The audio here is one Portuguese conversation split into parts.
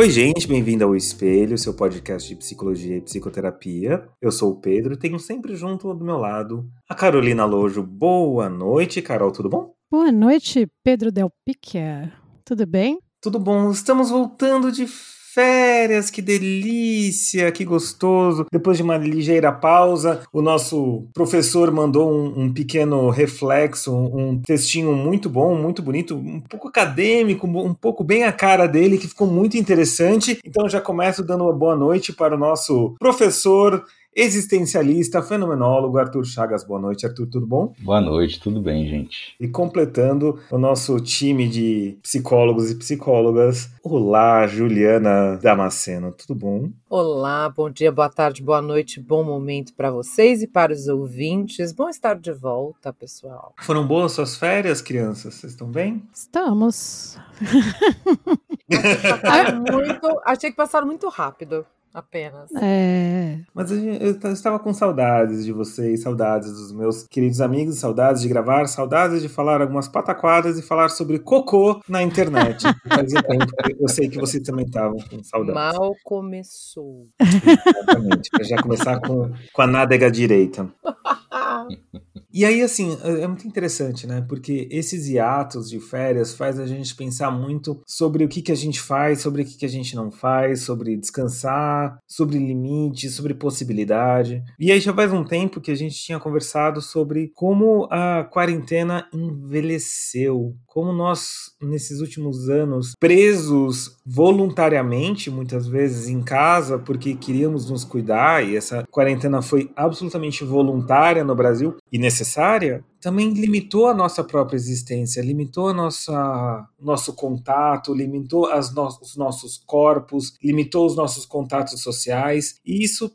Oi, gente, bem-vindo ao Espelho, seu podcast de psicologia e psicoterapia. Eu sou o Pedro e tenho sempre junto do meu lado a Carolina Lojo. Boa noite, Carol, tudo bom? Boa noite, Pedro Del Pique. Tudo bem? Tudo bom, estamos voltando de férias, que delícia, que gostoso. Depois de uma ligeira pausa, o nosso professor mandou um, um pequeno reflexo, um textinho muito bom, muito bonito, um pouco acadêmico, um pouco bem a cara dele, que ficou muito interessante. Então já começo dando uma boa noite para o nosso professor existencialista, fenomenólogo Arthur Chagas. Boa noite, Arthur, tudo bom? Boa noite, tudo bem, gente. E completando o nosso time de psicólogos e psicólogas, olá, Juliana Damasceno, tudo bom? Olá, bom dia, boa tarde, boa noite, bom momento para vocês e para os ouvintes. Bom estar de volta, pessoal. Foram boas suas férias, crianças? Vocês estão bem? Estamos. muito, achei que passaram muito rápido apenas. É. Mas eu estava com saudades de vocês, saudades dos meus queridos amigos, saudades de gravar, saudades de falar algumas pataquadas e falar sobre cocô na internet. Fazia tempo, eu sei que vocês também estavam com saudades. Mal começou. Exatamente, para já começar com, com a nádega direita. E aí, assim, é, é muito interessante, né? Porque esses hiatos de férias faz a gente pensar muito sobre o que, que a gente faz, sobre o que, que a gente não faz, sobre descansar, sobre limites, sobre possibilidade. E aí já faz um tempo que a gente tinha conversado sobre como a quarentena envelheceu, como nós, nesses últimos anos, presos voluntariamente, muitas vezes em casa, porque queríamos nos cuidar, e essa quarentena foi absolutamente voluntária no Brasil e necessária, também limitou a nossa própria existência, limitou a nossa nosso contato, limitou as no os nossos corpos, limitou os nossos contatos sociais, e isso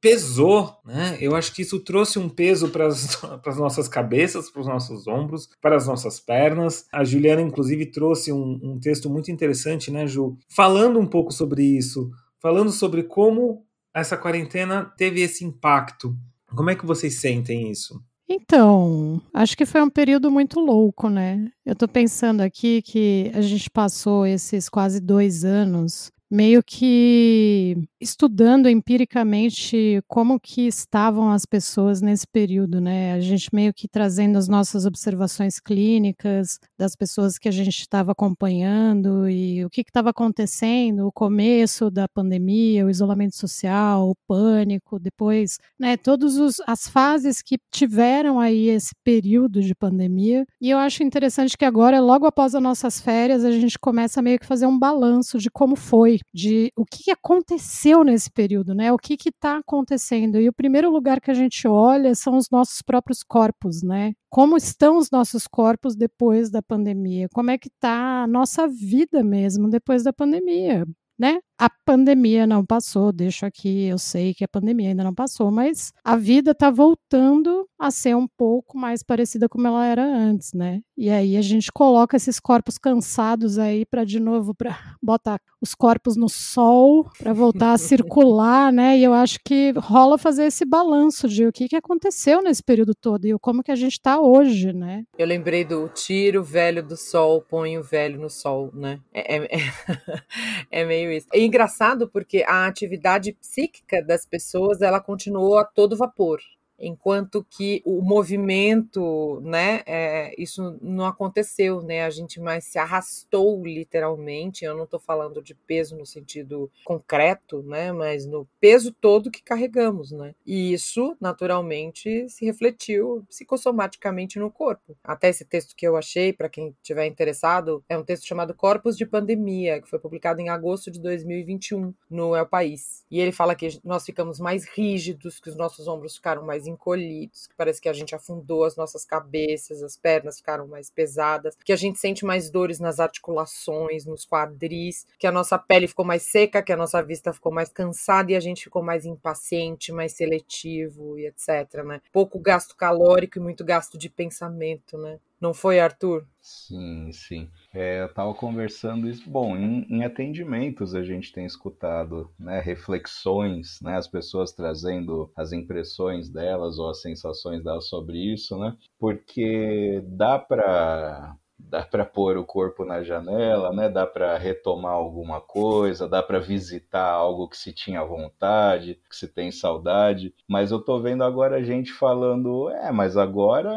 pesou, né? Eu acho que isso trouxe um peso para as nossas cabeças, para os nossos ombros, para as nossas pernas. A Juliana, inclusive, trouxe um, um texto muito interessante, né, Ju? Falando um pouco sobre isso, falando sobre como essa quarentena teve esse impacto. Como é que vocês sentem isso? Então, acho que foi um período muito louco, né? Eu tô pensando aqui que a gente passou esses quase dois anos meio que estudando empiricamente como que estavam as pessoas nesse período, né? A gente meio que trazendo as nossas observações clínicas das pessoas que a gente estava acompanhando e o que estava acontecendo, o começo da pandemia, o isolamento social, o pânico, depois, né? Todas as fases que tiveram aí esse período de pandemia. E eu acho interessante que agora, logo após as nossas férias, a gente começa meio que fazer um balanço de como foi de o que aconteceu nesse período, né? O que está acontecendo? E o primeiro lugar que a gente olha são os nossos próprios corpos, né? Como estão os nossos corpos depois da pandemia? Como é que está a nossa vida mesmo depois da pandemia? Né? A pandemia não passou, deixo aqui, eu sei que a pandemia ainda não passou, mas a vida está voltando a ser um pouco mais parecida como ela era antes, né? E aí a gente coloca esses corpos cansados aí para de novo para botar os corpos no sol para voltar a circular, né? E eu acho que rola fazer esse balanço de o que, que aconteceu nesse período todo e como que a gente está hoje, né? Eu lembrei do tiro velho do sol, põe o velho no sol, né? É, é, é meio isso. E engraçado porque a atividade psíquica das pessoas ela continuou a todo vapor enquanto que o movimento, né, é, isso não aconteceu, né, a gente mais se arrastou literalmente, eu não estou falando de peso no sentido concreto, né, mas no peso todo que carregamos, né, e isso naturalmente se refletiu psicossomaticamente no corpo. Até esse texto que eu achei, para quem tiver interessado, é um texto chamado Corpos de Pandemia, que foi publicado em agosto de 2021 no El País, e ele fala que nós ficamos mais rígidos, que os nossos ombros ficaram mais encolhidos, que parece que a gente afundou as nossas cabeças, as pernas ficaram mais pesadas, que a gente sente mais dores nas articulações, nos quadris, que a nossa pele ficou mais seca, que a nossa vista ficou mais cansada e a gente ficou mais impaciente, mais seletivo e etc, né? Pouco gasto calórico e muito gasto de pensamento, né? Não foi, Arthur? Sim, sim. É, eu estava conversando isso. Bom, em, em, atendimentos a gente tem escutado né, reflexões, né, as pessoas trazendo as impressões delas ou as sensações delas sobre isso, né? Porque dá para dá para pôr o corpo na janela, né? Dá para retomar alguma coisa, dá para visitar algo que se tinha vontade, que se tem saudade. Mas eu tô vendo agora gente falando, é, mas agora,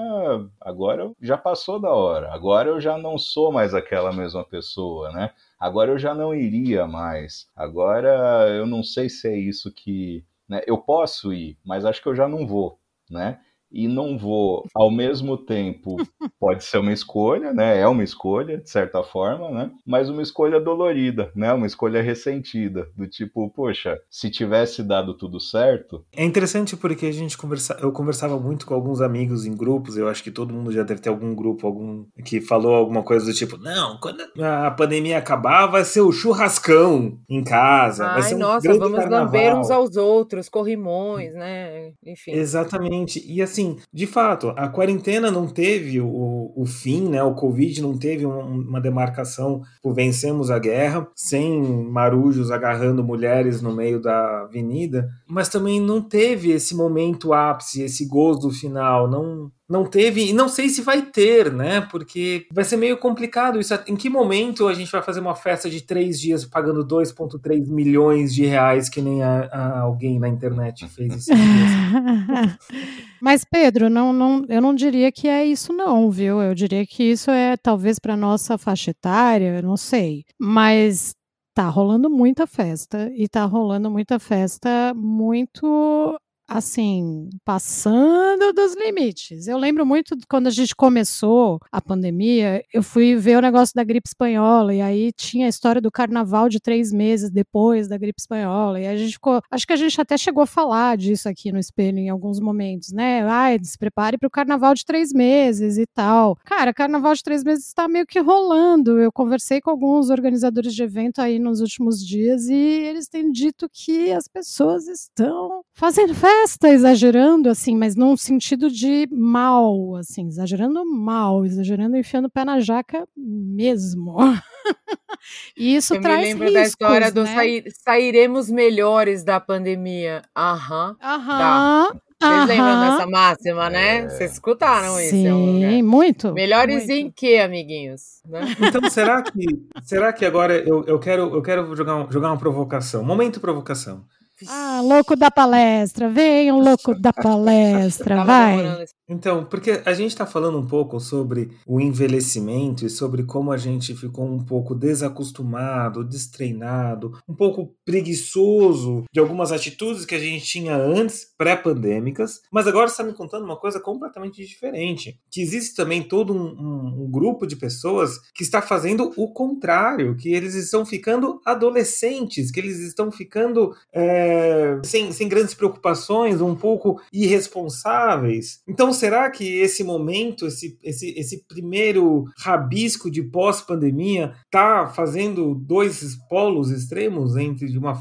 agora já passou da hora. Agora eu já não sou mais aquela mesma pessoa, né? Agora eu já não iria mais. Agora eu não sei se é isso que, né? Eu posso ir, mas acho que eu já não vou, né? E não vou ao mesmo tempo pode ser uma escolha, né? É uma escolha de certa forma, né? Mas uma escolha dolorida, né? Uma escolha ressentida, do tipo, poxa, se tivesse dado tudo certo. É interessante porque a gente conversa, eu conversava muito com alguns amigos em grupos, eu acho que todo mundo já deve ter algum grupo, algum que falou alguma coisa do tipo, não, quando a pandemia acabar vai ser o churrascão em casa, Ai, vai ser um nossa, vamos carnaval. lamber uns aos outros, corrimões, né? Enfim. Exatamente. E assim, de fato, a quarentena não teve o, o fim, né? O Covid não teve um, uma demarcação por vencemos a guerra, sem marujos agarrando mulheres no meio da avenida, mas também não teve esse momento ápice, esse gozo final, não não teve e não sei se vai ter, né? Porque vai ser meio complicado isso. Em que momento a gente vai fazer uma festa de três dias pagando 2,3 milhões de reais que nem a, a alguém na internet fez isso? Mas Pedro, não, não, eu não diria que é isso não, viu? Eu diria que isso é talvez para nossa faixa etária, não sei. Mas tá rolando muita festa e tá rolando muita festa muito assim, passando dos limites. Eu lembro muito quando a gente começou a pandemia, eu fui ver o negócio da gripe espanhola, e aí tinha a história do carnaval de três meses depois da gripe espanhola, e a gente ficou. Acho que a gente até chegou a falar disso aqui no espelho em alguns momentos, né? Ai, se prepare para o carnaval de três meses e tal. Cara, carnaval de três meses está meio que rolando. Eu conversei com alguns organizadores de evento aí nos últimos dias e eles têm dito que as pessoas estão fazendo festa festa exagerando, assim, mas num sentido de mal, assim, exagerando mal, exagerando enfiando o pé na jaca mesmo. e isso Eu traz me lembro riscos, da história do né? sair, sairemos melhores da pandemia. Aham. Aham. Vocês lembram dessa máxima, né? É. Vocês escutaram isso em algum lugar. Sim, muito. Melhores muito. em quê, amiguinhos? Né? Então, será que, será que agora eu, eu quero, eu quero jogar, um- jogar uma provocação? Momento provocação. Ah, louco da palestra, venham, louco da palestra, vai. Então, porque a gente está falando um pouco sobre o envelhecimento e sobre como a gente ficou um pouco desacostumado, destreinado, um pouco preguiçoso de algumas atitudes que a gente tinha antes, pré-pandêmicas, mas agora você está me contando uma coisa completamente diferente. Que existe também todo um, um- um grupo de pessoas que está fazendo o contrário, que eles estão ficando adolescentes, que eles estão ficando é, sem, sem grandes preocupações, um pouco irresponsáveis. Então, será que esse momento, esse, esse, esse primeiro rabisco de pós-pandemia, está fazendo dois polos extremos entre de uma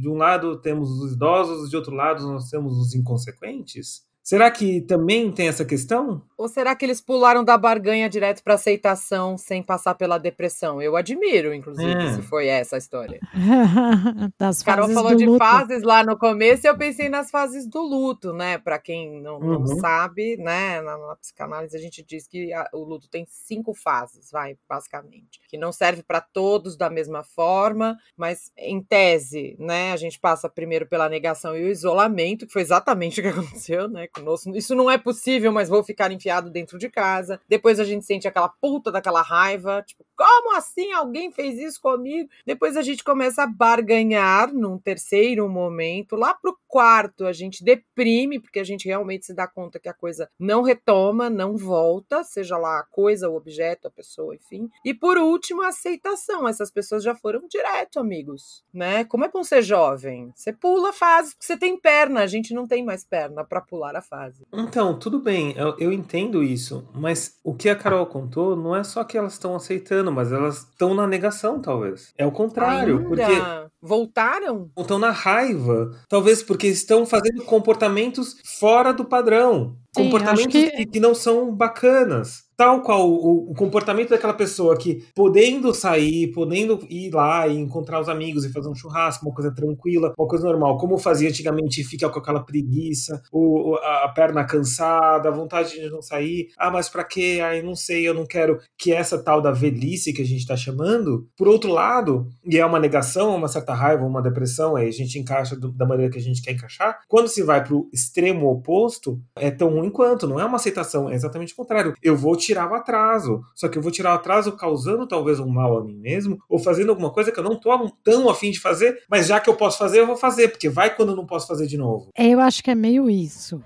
de um lado temos os idosos, de outro lado nós temos os inconsequentes? Será que também tem essa questão? Ou será que eles pularam da barganha direto para aceitação sem passar pela depressão? Eu admiro, inclusive, É. se foi essa a história. das Carol fases falou do de luto. fases lá no começo e eu pensei nas fases do luto, né? Para quem não, não Uhum. sabe, né? Na, na psicanálise a gente diz que a- o luto tem cinco fases, vai, basicamente. Que não serve para todos da mesma forma, mas em tese, né? A gente passa primeiro pela negação e o isolamento, que foi exatamente o que aconteceu, né? Isso não é possível, mas vou ficar enfiado dentro de casa. Depois a gente sente aquela puta daquela raiva, tipo, como assim alguém fez isso comigo? Depois a gente começa a barganhar num terceiro momento. Lá pro quarto a gente deprime, porque a gente realmente se dá conta que a coisa não retoma, não volta, seja lá a coisa, o objeto, a pessoa, enfim. E por último, a aceitação. Essas pessoas já foram direto, amigos, né? Como é bom ser jovem? Você pula a fase, porque você tem perna, a gente não tem mais perna para pular a fase. Então, tudo bem, eu, eu entendo isso, mas o que a Carol contou não é só que elas estão aceitando, mas elas estão na negação, talvez. É o contrário, Ainda? porque Voltaram? estão na raiva, talvez porque estão fazendo comportamentos fora do padrão, Sim, comportamentos que... que não são bacanas. Tal qual o, o, comportamento daquela pessoa que, podendo sair, podendo ir lá e encontrar os amigos e fazer um churrasco, uma coisa tranquila, uma coisa normal, como fazia antigamente, fica com aquela preguiça, o, a perna cansada, a vontade de não sair, ah, mas para quê? Ai, não sei, eu não quero que essa tal da velhice que a gente está chamando. Por outro lado, e é uma negação, uma certa raiva, uma depressão, aí a gente encaixa do, da maneira que a gente quer encaixar. Quando se vai para o extremo oposto, é tão ruim quanto, não é uma aceitação, é exatamente o contrário. Eu vou tirar o atraso, só que eu vou tirar o atraso causando talvez um mal a mim mesmo, ou fazendo alguma coisa que eu não tô tão afim de fazer, mas já que eu posso fazer, eu vou fazer, porque vai quando eu não posso fazer de novo. É, eu acho que é meio isso.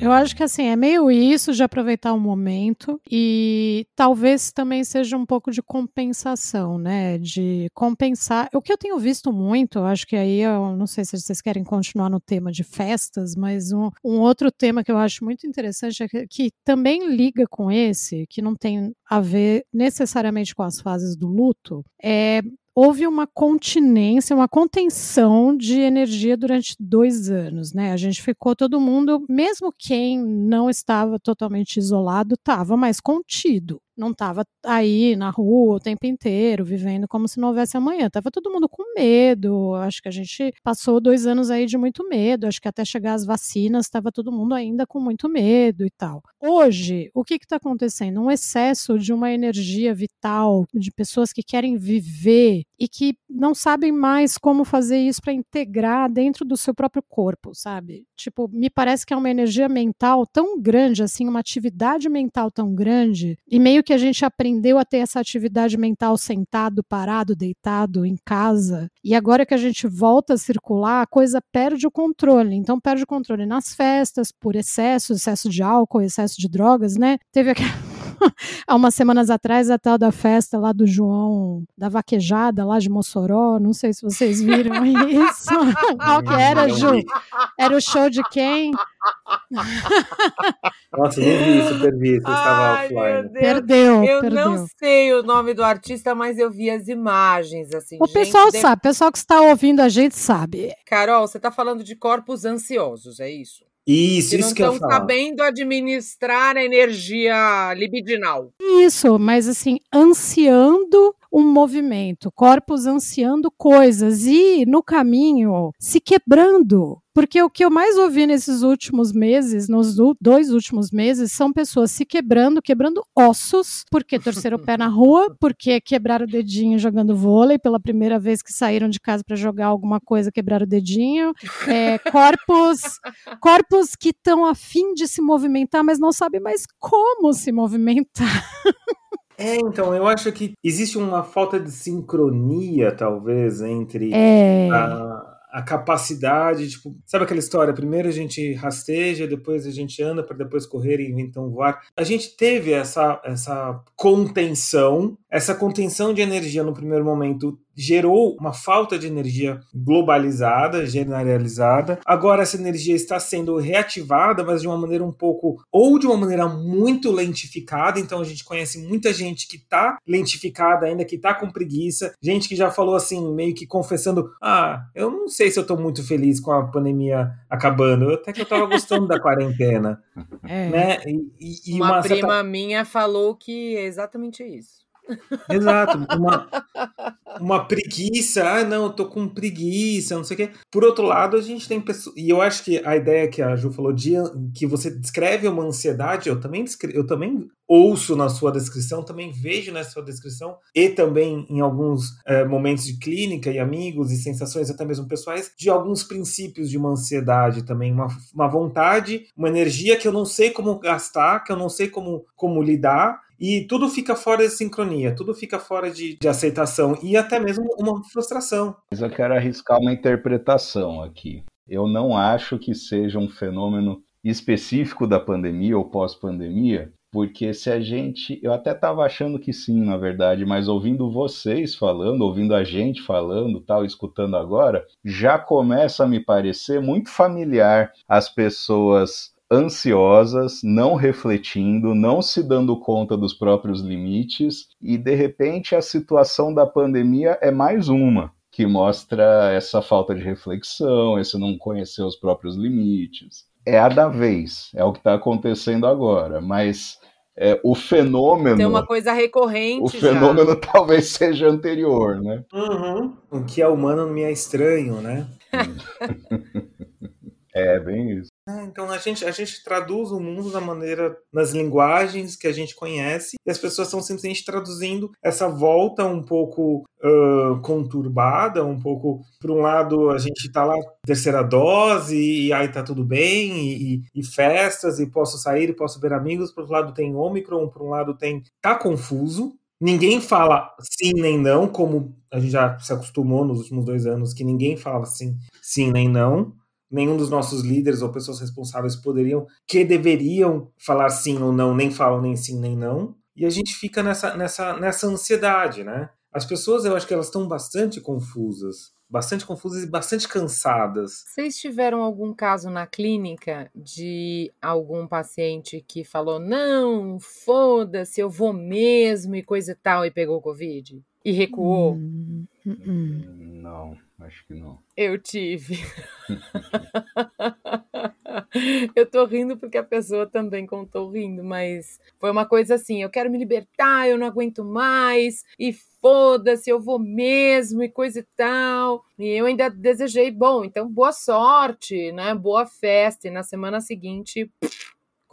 Eu acho que assim, é meio isso de aproveitar o momento e talvez também seja um pouco de compensação, né? De compensar. O que eu tenho visto muito, acho que aí eu não sei se vocês querem continuar no tema de festas, mas um, um outro tema que eu acho muito interessante é que, que também liga com esse, que não tem a ver necessariamente com as fases do luto, é houve uma continência, uma contenção de energia durante dois anos, né? A gente ficou todo mundo, mesmo quem não estava totalmente isolado, estava mais contido não estava aí na rua o tempo inteiro, vivendo como se não houvesse amanhã. Tava todo mundo com medo. Acho que a gente passou dois anos aí de muito medo. Acho que até chegar as vacinas, estava todo mundo ainda com muito medo e tal. Hoje, o que está acontecendo? Um excesso de uma energia vital, de pessoas que querem viver e que não sabem mais como fazer isso para integrar dentro do seu próprio corpo, sabe? Tipo, me parece que é uma energia mental tão grande, assim, uma atividade mental tão grande, e meio que a gente aprendeu a ter essa atividade mental sentado, parado, deitado em casa, e agora que a gente volta a circular, a coisa perde o controle. Então perde o controle nas festas, por excesso, excesso de álcool, excesso de drogas, né? Teve aquela há umas semanas atrás, a tal da festa lá do João, da vaquejada lá de Mossoró, não sei se vocês viram isso. Qual que era, Ju? Era o show de quem? Nossa, nem vi isso, perdi, você estava offline. Perdeu, eu perdeu. não sei o nome do artista, mas eu vi as imagens, assim. O pessoal sabe, o pessoal que está ouvindo a gente sabe. Carol, você está falando de corpos ansiosos, é isso? Isso, que isso não que eu estão falo. sabendo administrar a energia libidinal. Isso, mas assim, ansiando um movimento, corpos ansiando coisas e no caminho se quebrando. Porque o que eu mais ouvi nesses últimos meses, nos dois últimos meses, são pessoas se quebrando, quebrando ossos, porque torceram o pé na rua, porque quebraram o dedinho jogando vôlei, pela primeira vez que saíram de casa para jogar alguma coisa, quebraram o dedinho. É, corpos, corpos que estão afim de se movimentar, mas não sabem mais como se movimentar. É, então, eu acho que existe uma falta de sincronia, talvez, entre É. a, a capacidade, tipo, sabe aquela história? Primeiro a gente rasteja, depois a gente anda para depois correr e então voar. A gente teve essa, essa contenção, essa contenção de energia no primeiro momento gerou uma falta de energia globalizada, generalizada. Agora essa energia está sendo reativada, mas de uma maneira um pouco ou de uma maneira muito lentificada. Então a gente conhece muita gente que está lentificada ainda, que está com preguiça, gente que já falou assim, meio que confessando: "Ah, eu não sei se eu estou muito feliz com a pandemia acabando. Até que eu estava gostando da quarentena", É. né? E, e uma, uma prima certa minha falou que é exatamente isso. Exato, uma, uma preguiça, ah, não, eu tô com preguiça, não sei o quê. Por outro lado, a gente tem pessoas. E eu acho que a ideia que a Ju falou de que você descreve uma ansiedade, eu também, eu também ouço na sua descrição, também vejo na sua descrição, e também em alguns eh, momentos de clínica e amigos e sensações até mesmo pessoais, de alguns princípios de uma ansiedade também, uma, uma vontade, uma energia que eu não sei como gastar, que eu não sei como, como lidar, e tudo fica fora de sincronia, tudo fica fora de, de aceitação e até mesmo uma frustração. Mas eu quero arriscar uma interpretação aqui. Eu não acho que seja um fenômeno específico da pandemia ou pós-pandemia, porque se a gente. Eu até estava achando que sim, na verdade, mas ouvindo vocês falando, ouvindo a gente falando, tal, escutando agora, já começa a me parecer muito familiar as pessoas ansiosas, não refletindo, não se dando conta dos próprios limites, e de repente a situação da pandemia é mais uma que mostra essa falta de reflexão, esse não conhecer os próprios limites. É a da vez, é o que está acontecendo agora, mas é, o fenômeno. Tem uma coisa recorrente. O fenômeno já. talvez seja anterior, né? Uhum. O que é humano não me é estranho, né? é, bem isso. É, então a gente, a gente traduz o mundo da maneira, nas linguagens que a gente conhece, e as pessoas estão simplesmente traduzindo essa volta um pouco uh, conturbada, um pouco, por um lado, a gente está lá, terceira dose, e aí tá tudo bem, e, e, festas, e posso sair, e posso ver amigos, por outro lado tem Omicron, por um lado tem. tá confuso, Ninguém fala sim nem não, como a gente já se acostumou nos últimos dois anos, que ninguém fala sim, sim nem não nenhum dos nossos líderes ou pessoas responsáveis poderiam, que deveriam falar sim ou não, nem falam nem sim nem não. E a gente fica nessa, nessa, nessa ansiedade, né? As pessoas, eu acho que elas estão bastante confusas, bastante confusas e bastante cansadas. Vocês tiveram algum caso na clínica de algum paciente que falou: não, foda-se, eu vou mesmo e coisa e tal, e pegou Covid? E recuou? Hum, hum, hum. Não. Acho que não. Eu tive. eu tô rindo porque a pessoa também contou rindo, mas foi uma coisa assim: eu quero me libertar, eu não aguento mais, e foda-se, eu vou mesmo, e coisa e tal. E eu ainda desejei, bom, então boa sorte, né? Boa festa. E na semana seguinte,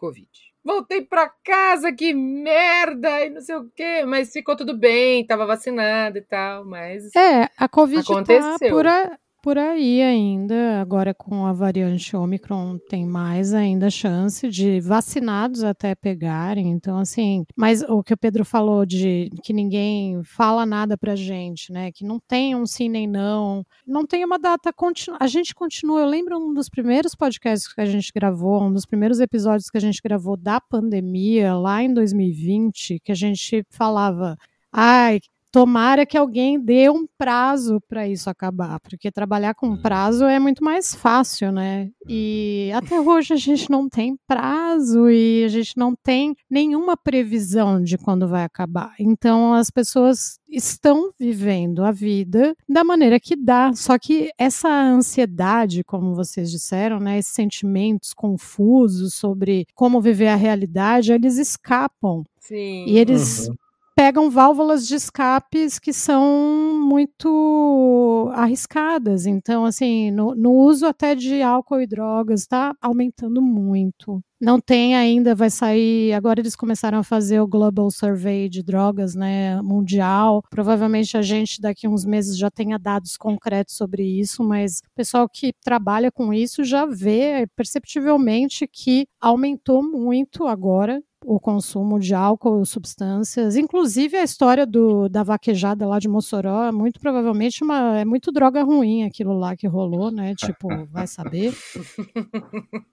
Covid voltei para casa, que merda, e não sei o quê, mas ficou tudo bem, tava vacinada e tal, mas É, a Covid aconteceu. tá por, a, por aí ainda. Agora com a variante Omicron tem mais ainda chance de vacinados até pegarem. Então, assim, mas o que o Pedro falou de que ninguém fala nada pra gente, né? Que não tem um sim nem não. Não tem uma data. A gente continua. Eu lembro um dos primeiros podcasts que a gente gravou, um dos primeiros episódios que a gente gravou da pandemia, lá em 2020, que a gente falava. Ai, tomara que alguém dê um prazo para isso acabar, porque trabalhar com uhum. prazo é muito mais fácil, né? E até hoje a gente não tem prazo e a gente não tem nenhuma previsão de quando vai acabar. Então as pessoas estão vivendo a vida da maneira que dá, só que essa ansiedade, como vocês disseram, né, esses sentimentos confusos sobre como viver a realidade, eles escapam. Sim. E eles uhum pegam válvulas de escapes que são muito arriscadas. Então, assim, no, no uso até de álcool e drogas está aumentando muito. Não tem ainda, vai sair. Agora eles começaram a fazer o Global Survey de drogas, né, mundial. Provavelmente a gente daqui a uns meses já tenha dados concretos sobre isso, mas o pessoal que trabalha com isso já vê perceptivelmente que aumentou muito agora o consumo de álcool, substâncias, inclusive a história do, da vaquejada lá de Mossoró, é muito provavelmente uma, é muito droga ruim aquilo lá que rolou, né? Tipo, vai saber.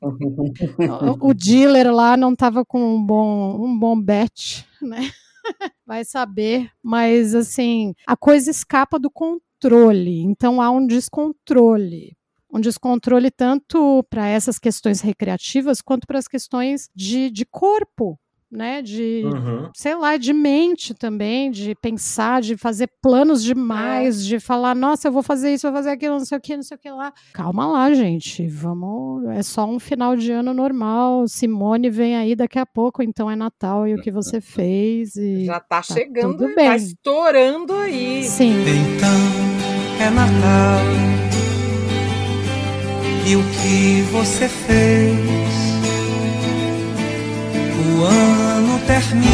o, o, dealer lá não estava com um bom, um bom bet, né? vai saber, mas assim, a coisa escapa do controle, então há um descontrole um descontrole tanto para essas questões recreativas quanto para as questões de, de corpo, né? De, uhum. sei lá, de mente também, de pensar, de fazer planos demais, é. de falar, nossa, eu vou fazer isso, vou fazer aquilo, não sei o que, não sei o que lá. Calma lá, gente. Vamos. É só um final de ano normal. Simone vem aí daqui a pouco, então é Natal e o que você fez. E Já tá, tá chegando, tudo bem. tá estourando aí. Sim. Então é Natal. E o que você fez? o ano termina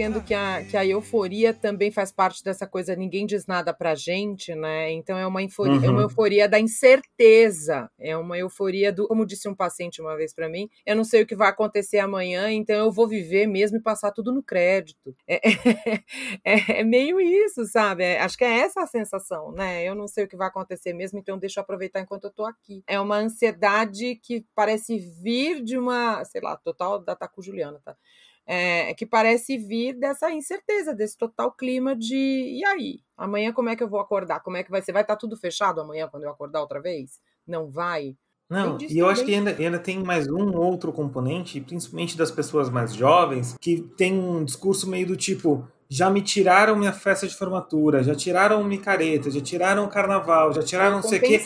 entendo que a, que a euforia também faz parte dessa coisa, ninguém diz nada pra gente, né? Então é uma, euforia, uhum. é uma uhum. euforia da incerteza, é uma euforia do, como disse um paciente uma vez para mim, eu não sei o que vai acontecer amanhã, então eu vou viver mesmo e passar tudo no crédito. É, é, é meio isso, sabe? É, acho que é essa a sensação, né? Eu não sei o que vai acontecer mesmo, então deixa eu aproveitar enquanto eu tô aqui. É uma ansiedade que parece vir de uma, sei lá, total da Taco Juliana, tá? É, que parece vir dessa incerteza, desse total clima de e aí? Amanhã como é que eu vou acordar? Como é que vai ser? Vai estar tá tudo fechado amanhã quando eu acordar outra vez? Não vai? Não, e eu acho que ainda, ainda tem mais um outro componente, principalmente das pessoas mais jovens, que tem um discurso meio do tipo: já me tiraram minha festa de formatura, já tiraram micareta, já tiraram o carnaval, já tiraram não sei o quê.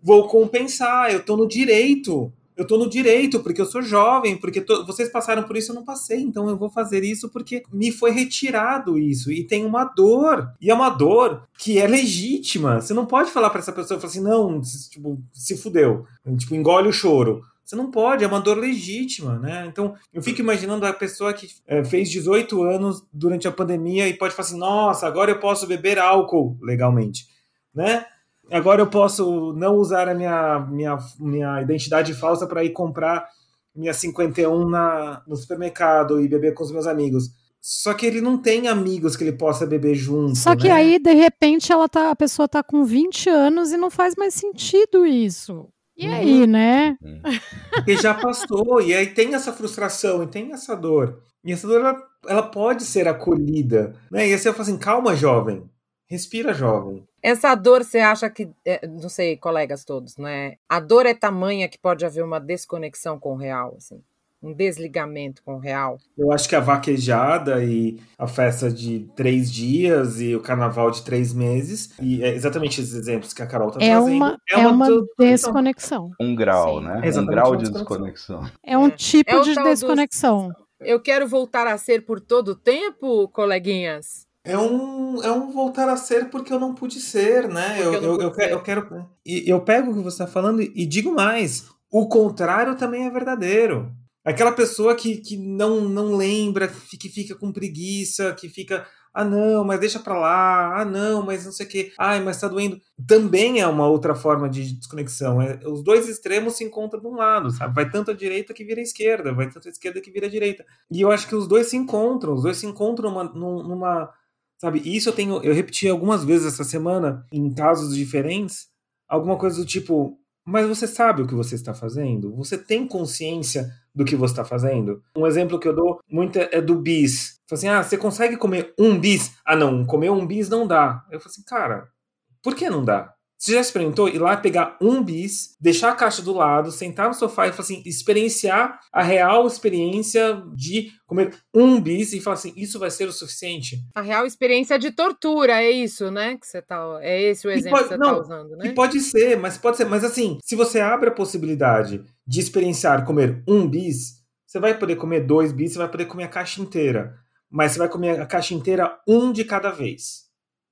Vou compensar, eu tô no direito eu tô no direito, porque eu sou jovem, porque to... vocês passaram por isso, eu não passei, então eu vou fazer isso porque me foi retirado isso. E tem uma dor. E é uma dor que é legítima. Você não pode falar para essa pessoa assim, não, tipo, se fudeu. Tipo, engole o choro. Você não pode, é uma dor legítima, né? Então, eu fico imaginando a pessoa que é, fez 18 anos durante a pandemia e pode falar assim: nossa, agora eu posso beber álcool legalmente, né? Agora eu posso não usar a minha, minha, minha identidade falsa para ir comprar minha 51 na, no supermercado e beber com os meus amigos. Só que ele não tem amigos que ele possa beber junto. Só que né? aí, de repente, ela tá, a pessoa tá com 20 anos e não faz mais sentido isso. E Uhum. aí, né? Porque já passou, e aí tem essa frustração, e tem essa dor. E essa dor, ela, ela pode ser acolhida. Né? E aí você fala assim, calma, jovem. Respira, jovem. Essa dor, você acha que, é, não sei, colegas todos, né? A dor é tamanha que pode haver uma desconexão com o real, assim, um desligamento com o real. Eu acho que a vaquejada e a festa de três dias e o carnaval de três meses, e é exatamente esses exemplos que a Carol está É trazendo. uma, é uma desconexão. Um grau, Sim. né? Um grau de desconexão. É um É. tipo É de desconexão. Eu quero voltar a ser por todo o tempo, coleguinhas? É um, é um voltar a ser porque eu não pude ser, né? Eu, eu eu, eu, que- ser. eu quero. E eu pego o que você está falando e, digo mais: o contrário também é verdadeiro. Aquela pessoa que, que não, não lembra, que fica com preguiça, que fica. Ah, não, mas deixa pra lá. Ah, não, mas não sei o quê. Ai, mas tá doendo. Também é uma outra forma de desconexão. É, os dois extremos se encontram de um lado, sabe? Vai tanto a direita que vira a esquerda, vai tanto a esquerda que vira a direita. E eu acho que os dois se encontram, os dois se encontram numa, num- numa Sabe, isso eu tenho, eu repeti algumas vezes essa semana, em casos diferentes, alguma coisa do tipo, mas você sabe o que você está fazendo? Você tem consciência do que você está fazendo? Um exemplo que eu dou muito é do bis. Fala assim, ah, você consegue comer um bis? Ah, não, comer um bis não dá. Eu falo assim, cara, por que não dá? Você já experimentou ir lá pegar um bis, deixar a caixa do lado, sentar no sofá e falar assim, experienciar a real experiência de comer um bis e falar assim, isso vai ser o suficiente? A real experiência de tortura, é isso, né? Que você tá. É esse o exemplo pode- que você não, tá usando, né? E pode ser, mas pode ser. Mas assim, se você abre a possibilidade de experienciar comer um bis, você vai poder comer dois bis, você vai poder comer a caixa inteira. Mas você vai comer a caixa inteira um de cada vez.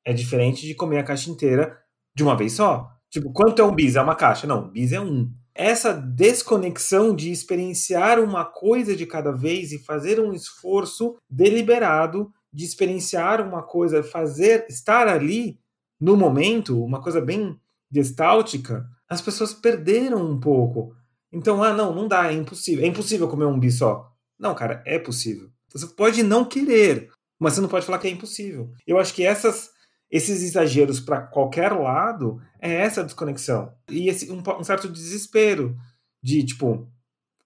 É diferente de comer a caixa inteira de uma vez só. Tipo, quanto é um bis? É uma caixa? Não, bis é um. Essa desconexão de experienciar uma coisa de cada vez e fazer um esforço deliberado de experienciar uma coisa, fazer, estar ali no momento, uma coisa bem gestáltica, as pessoas perderam um pouco. Então, ah, não, não dá, é impossível. É impossível comer um bis só. Não, cara, é possível. Você pode não querer, mas você não pode falar que é impossível. Eu acho que essas, esses exageros para qualquer lado é essa desconexão. E esse, um, um certo desespero de, tipo,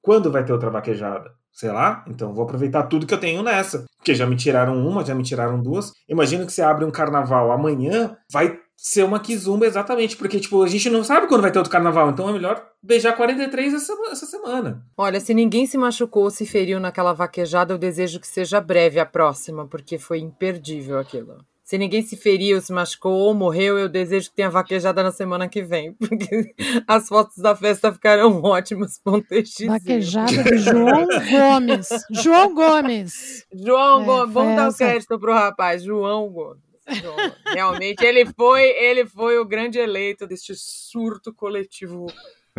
quando vai ter outra vaquejada? Sei lá, então vou aproveitar tudo que eu tenho nessa. Porque já me tiraram uma, já me tiraram duas. Imagino que você abre um carnaval amanhã, vai ser uma kizumba exatamente, porque tipo, a gente não sabe quando vai ter outro carnaval, então é melhor beijar 43 essa, essa semana. Olha, se ninguém se machucou ou se feriu naquela vaquejada, eu desejo que seja breve a próxima, porque foi imperdível aquilo. Se ninguém se feriu, se machucou ou morreu, eu desejo que tenha vaquejada na semana que vem, porque as fotos da festa ficarão ótimas. TX. Vaquejada de João Gomes. João Gomes. João É, Gomes, vamos dar o crédito pro rapaz, João Gomes. João Gomes. Realmente, ele foi, ele foi o grande eleito deste surto coletivo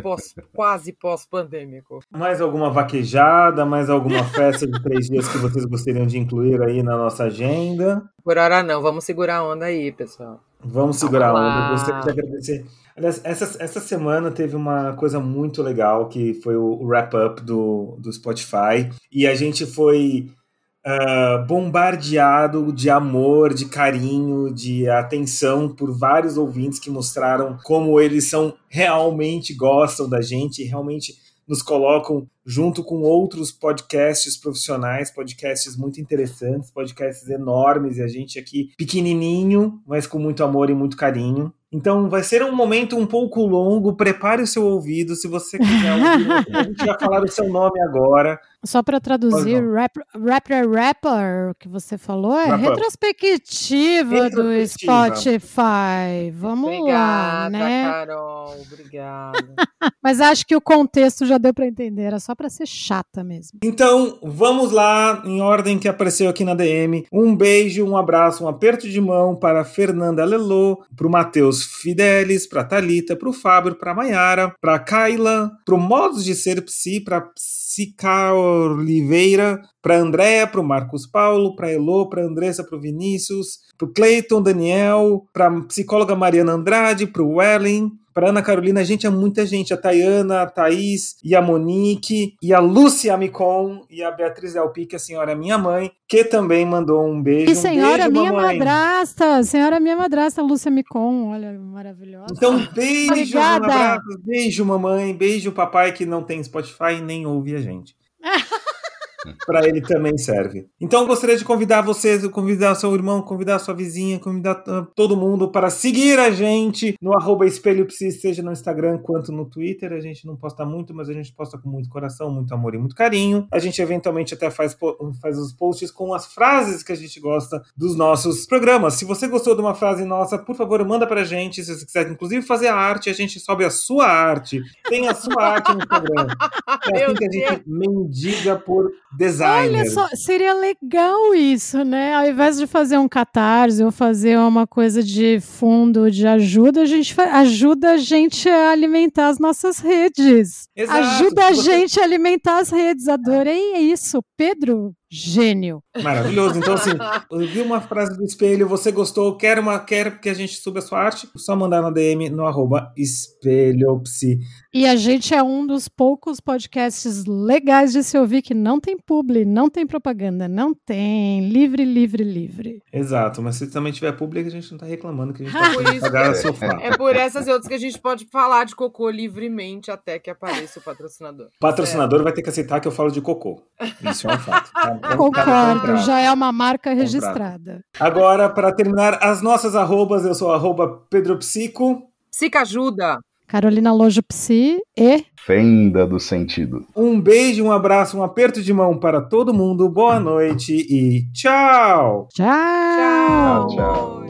pós, quase pós-pandêmico. Mais alguma vaquejada, mais alguma festa de três dias que vocês gostariam de incluir aí na nossa agenda? Por hora não, vamos segurar a onda aí, pessoal. Vamos segurar a onda. gostaria de agradecer. Aliás, essa, essa semana teve uma coisa muito legal que foi o, o wrap-up do, do Spotify. E a gente foi ah, bombardeado de amor, de carinho, de atenção por vários ouvintes que mostraram como eles são realmente gostam da gente e realmente nos colocam junto com outros podcasts profissionais, podcasts muito interessantes, podcasts enormes e a gente aqui pequenininho, mas com muito amor e muito carinho. Então vai ser um momento um pouco longo, prepare o seu ouvido se você quiser ouvir. A gente vai falar o seu nome agora. Só para traduzir, rap, rapper, rapper, que você falou, é Rapper. retrospectiva do. Spotify. Vamos lá, Obrigada, né? Carol. Obrigada. Mas acho que o contexto já deu para entender, era só para ser chata mesmo. Então, vamos lá, em ordem que apareceu aqui na DM. Um beijo, um abraço, um aperto de mão para Fernanda Lelô, para o Matheus Fidelis, para Talita, para o Fábio, para Maiara, para Kaila, para o Modos de Ser Psi, para Psica Oliveira, para Andréa, para o Marcos Paulo, para Elô, para Andressa, para o Vinícius, para o Cleiton Daniel, para a psicóloga Mariana Andrade, para o Wellen, para Ana Carolina, gente, é muita gente. A Tayana, a Thaís, e a Monique, e a Lúcia Micon, e a Beatriz Elpique, a senhora minha mãe, que também mandou um beijo. E senhora um beijo, minha mamãe. madrasta, senhora minha madrasta, Lúcia Micon, olha, maravilhosa. Então, beijo, um Obrigada. abraço, beijo, mamãe, beijo, papai, que não tem Spotify e nem ouve a gente. Para ele também serve. Então, eu gostaria de convidar vocês, convidar seu irmão, convidar sua vizinha, convidar ah, todo mundo para seguir a gente no arroba Espelho seja no Instagram quanto no Twitter. A gente não posta muito, mas a gente posta com muito coração, muito amor e muito carinho. A gente eventualmente até faz, faz os posts com as frases que a gente gosta dos nossos programas. Se você gostou de uma frase nossa, por favor, manda pra gente. Se você quiser, inclusive, fazer a arte, a gente sobe a sua arte. Tem a sua arte no Instagram. É assim que a gente mendiga por designer. Olha só, seria legal isso, né? Ao invés de fazer um catarse ou fazer uma coisa de fundo de ajuda, a gente ajuda a gente a alimentar as nossas redes. Exato, ajuda a gente a alimentar as redes. Adorei isso. Pedro, gênio. Maravilhoso. Então, assim, eu vi uma frase do espelho, você gostou, quer, uma, quer que a gente suba a sua arte? Só mandar na DM no arroba espelhopsi. E a gente é um dos poucos podcasts legais de se ouvir que não tem publi, não tem propaganda, não tem. Livre, livre, livre. Exato, mas se também tiver público, a gente não tá reclamando que a gente Por tá isso- pagar sofá. É por essas e outras que a gente pode falar de cocô livremente até que apareça o patrocinador. O patrocinador vai ter que aceitar que eu falo de cocô. Isso é um fato. Tá? Concordo, comprado. já é uma marca registrada. Agora, para terminar, as nossas arrobas, eu sou arroba pedropsico. Psica ajuda. Carolina Lojo Psi e Fenda do sentido. Um beijo, um abraço, um aperto de mão para todo mundo. Boa noite e tchau! tchau. Tchau, tchau.